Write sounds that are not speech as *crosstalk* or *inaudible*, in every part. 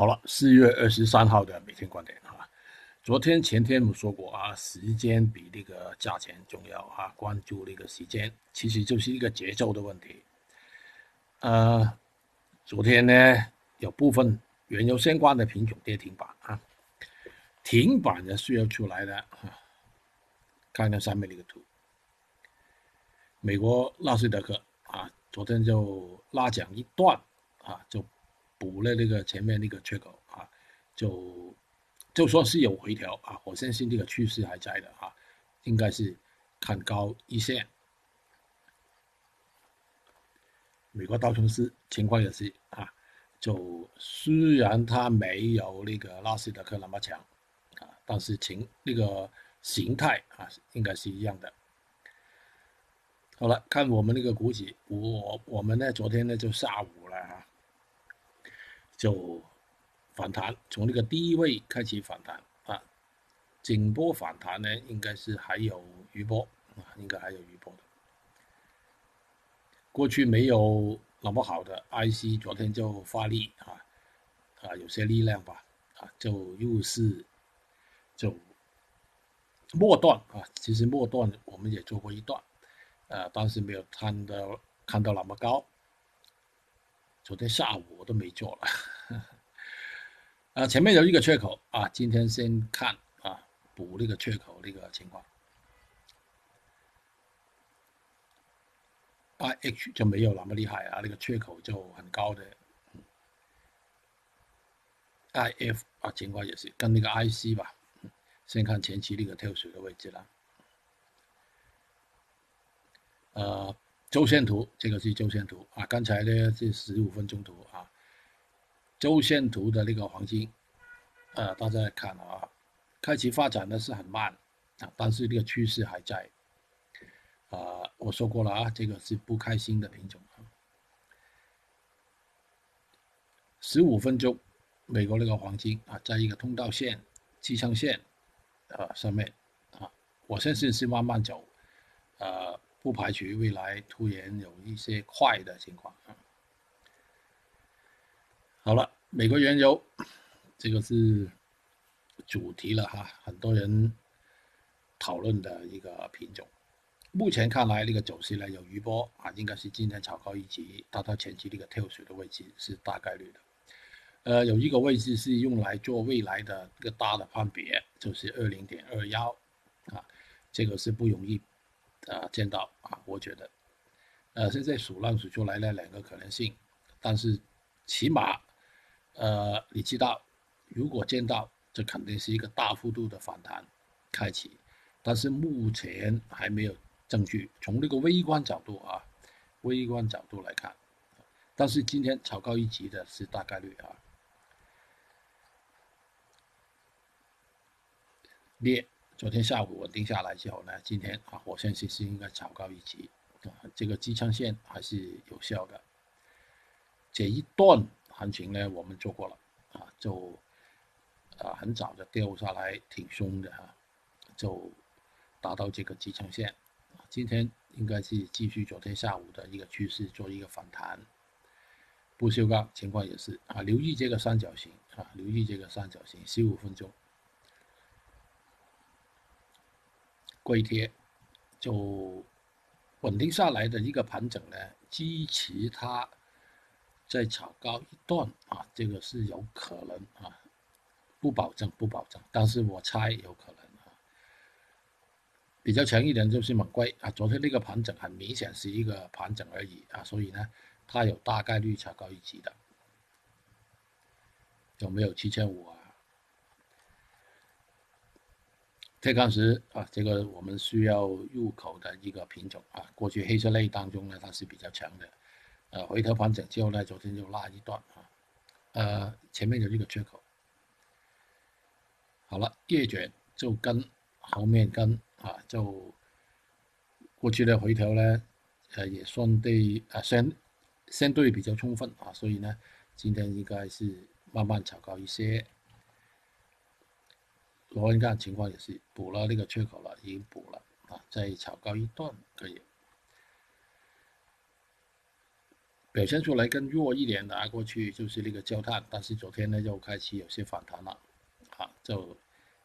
好了，四月二十三号的每天观点啊，昨天前天我们说过啊，时间比那个价钱重要啊，关注那个时间，其实就是一个节奏的问题。呃，昨天呢有部分原油相关的品种跌停板啊，停板的需要出来的啊，看看上面那个图，美国纳斯达克啊，昨天就拉涨一段啊，就。补了那个前面那个缺口啊，就就算是有回调啊，我相信这个趋势还在的啊，应该是看高一线。美国道琼斯情况也是啊，就虽然它没有那个纳斯达克那么强啊，但是情那个形态啊应该是一样的。好了，看我们那个股指，我我们呢昨天呢就下午了啊。就反弹，从那个低位开始反弹啊，颈波反弹呢，应该是还有余波啊，应该还有余波的。过去没有那么好的 IC，昨天就发力啊啊，有些力量吧啊，就又是就末段啊，其实末段我们也做过一段，呃，当时没有看到看到那么高。昨天下午我都没做了，啊，前面有一个缺口啊，今天先看啊，补那个缺口那个情况，I H 就没有那么厉害啊，那个缺口就很高的，I F 啊情况也是跟那个 I C 吧，先看前期那个跳水的位置了，呃。周线图，这个是周线图啊。刚才呢是十五分钟图啊。周线图的那个黄金，呃，大家看啊，开启发展的是很慢啊，但是这个趋势还在。啊，我说过了啊，这个是不开心的品种。十五分钟，美国那个黄金啊，在一个通道线、支撑线啊上面啊，我相信是慢慢走，呃。不排除未来突然有一些快的情况啊。好了，美国原油这个是主题了哈，很多人讨论的一个品种。目前看来，那个走势呢有余波啊，应该是今天炒高一级，达到前期那个跳水的位置是大概率的。呃，有一个位置是用来做未来的一个大的判别，就是二零点二幺啊，这个是不容易。啊，见到啊，我觉得，呃，现在数浪数出来了两个可能性，但是起码，呃，你知道，如果见到，这肯定是一个大幅度的反弹开启，但是目前还没有证据。从那个微观角度啊，微观角度来看，但是今天炒高一级的是大概率啊，跌。昨天下午稳定下来之后呢，今天啊，我相信是应该炒高一级啊，这个支撑线还是有效的。这一段行情呢，我们做过了啊，就啊很早就掉下来，挺凶的哈，就达到这个支撑线。今天应该是继续昨天下午的一个趋势做一个反弹，不锈钢情况也是啊，留意这个三角形啊，留意这个三角形，十五分钟。硅贴就稳定下来的一个盘整呢，支持它再炒高一段啊，这个是有可能啊，不保证不保证，但是我猜有可能啊。比较强一点就是猛龟啊，昨天那个盘整很明显是一个盘整而已啊，所以呢，它有大概率炒高一级的，有没有七千五啊？铁矿石啊，这个我们需要入口的一个品种啊。过去黑色类当中呢，它是比较强的。呃，回头盘整之后呢，昨天就拉一段啊。呃，前面有一个缺口。好了，叶卷就跟后面跟啊，就过去的回调呢，呃，也算对啊，相相对比较充分啊，所以呢，今天应该是慢慢炒高一些。螺纹钢情况也是补了那个缺口了，已经补了啊，再炒高一段可以。表现出来更弱一点的过去就是那个焦炭，但是昨天呢又开始有些反弹了，啊，就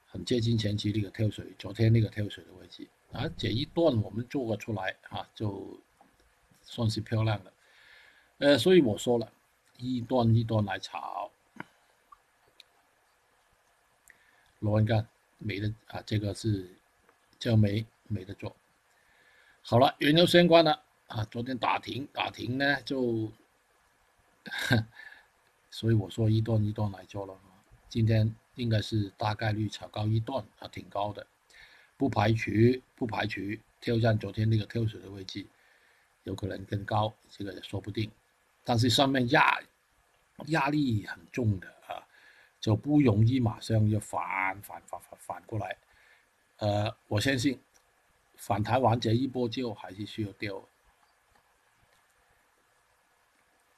很接近前期那个跳水，昨天那个跳水的位置。啊，这一段我们做个出来啊，就算是漂亮的，呃，所以我说了一段一段来炒，螺纹钢没得啊，这个是焦煤没得做，好了，原油相关的。啊，昨天打停，打停呢就，*laughs* 所以我说一段一段来做了。今天应该是大概率炒高一段，啊，挺高的，不排除不排除挑战昨天那个跳水的位置，有可能更高，这个也说不定。但是上面压压力很重的，就不容易马上就反反反反反过来。呃，我相信反弹完这一波之后，还是需要掉。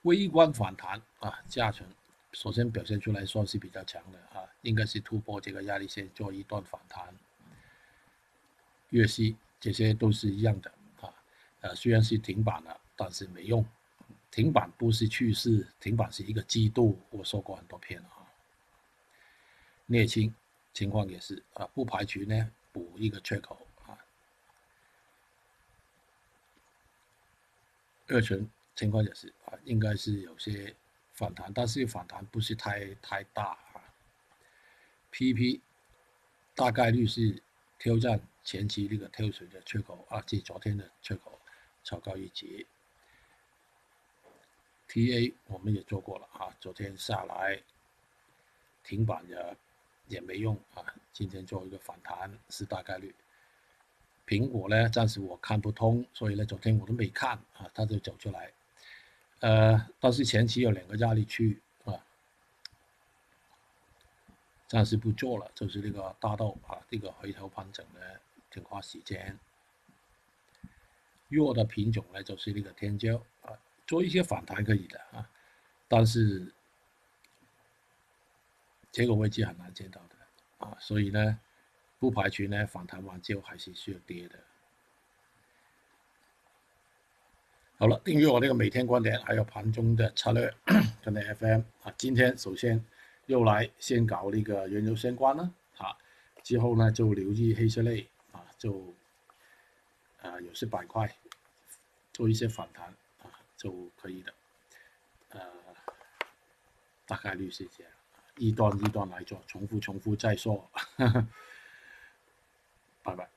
微观反弹啊，价钱首先表现出来算是比较强的啊，应该是突破这个压力线做一段反弹。月息这些都是一样的啊，呃虽然是停板了，但是没用，停板不是趋势，停板是一个季度，我说过很多遍了。镍氢情况也是啊，不排除呢补一个缺口啊。二醇。情况也是啊，应该是有些反弹，但是反弹不是太太大啊。PP 大概率是挑战前期那个跳水的缺口啊，即昨天的缺口，超高一级。TA 我们也做过了啊，昨天下来停板的也没用啊，今天做一个反弹是大概率。苹果呢，暂时我看不通，所以呢，昨天我都没看啊，它就走出来。呃，但是前期有两个压力区啊，暂时不做了，就是那个大豆啊，这个回头盘整呢挺花时间。弱的品种呢，就是那个天椒啊，做一些反弹可以的啊，但是这个位置很难见到的啊，所以呢，不排除呢反弹完之后还是需要跌的。好了，订阅我这个每天观点，还有盘中的策略 *coughs* 跟那 FM 啊。今天首先又来先搞那个原油相关了啊，之后呢就留意黑色类啊，就啊有些板块做一些反弹啊就可以的，呃，大概率是这样，一段一段来做，重复重复再说，*laughs* 拜拜。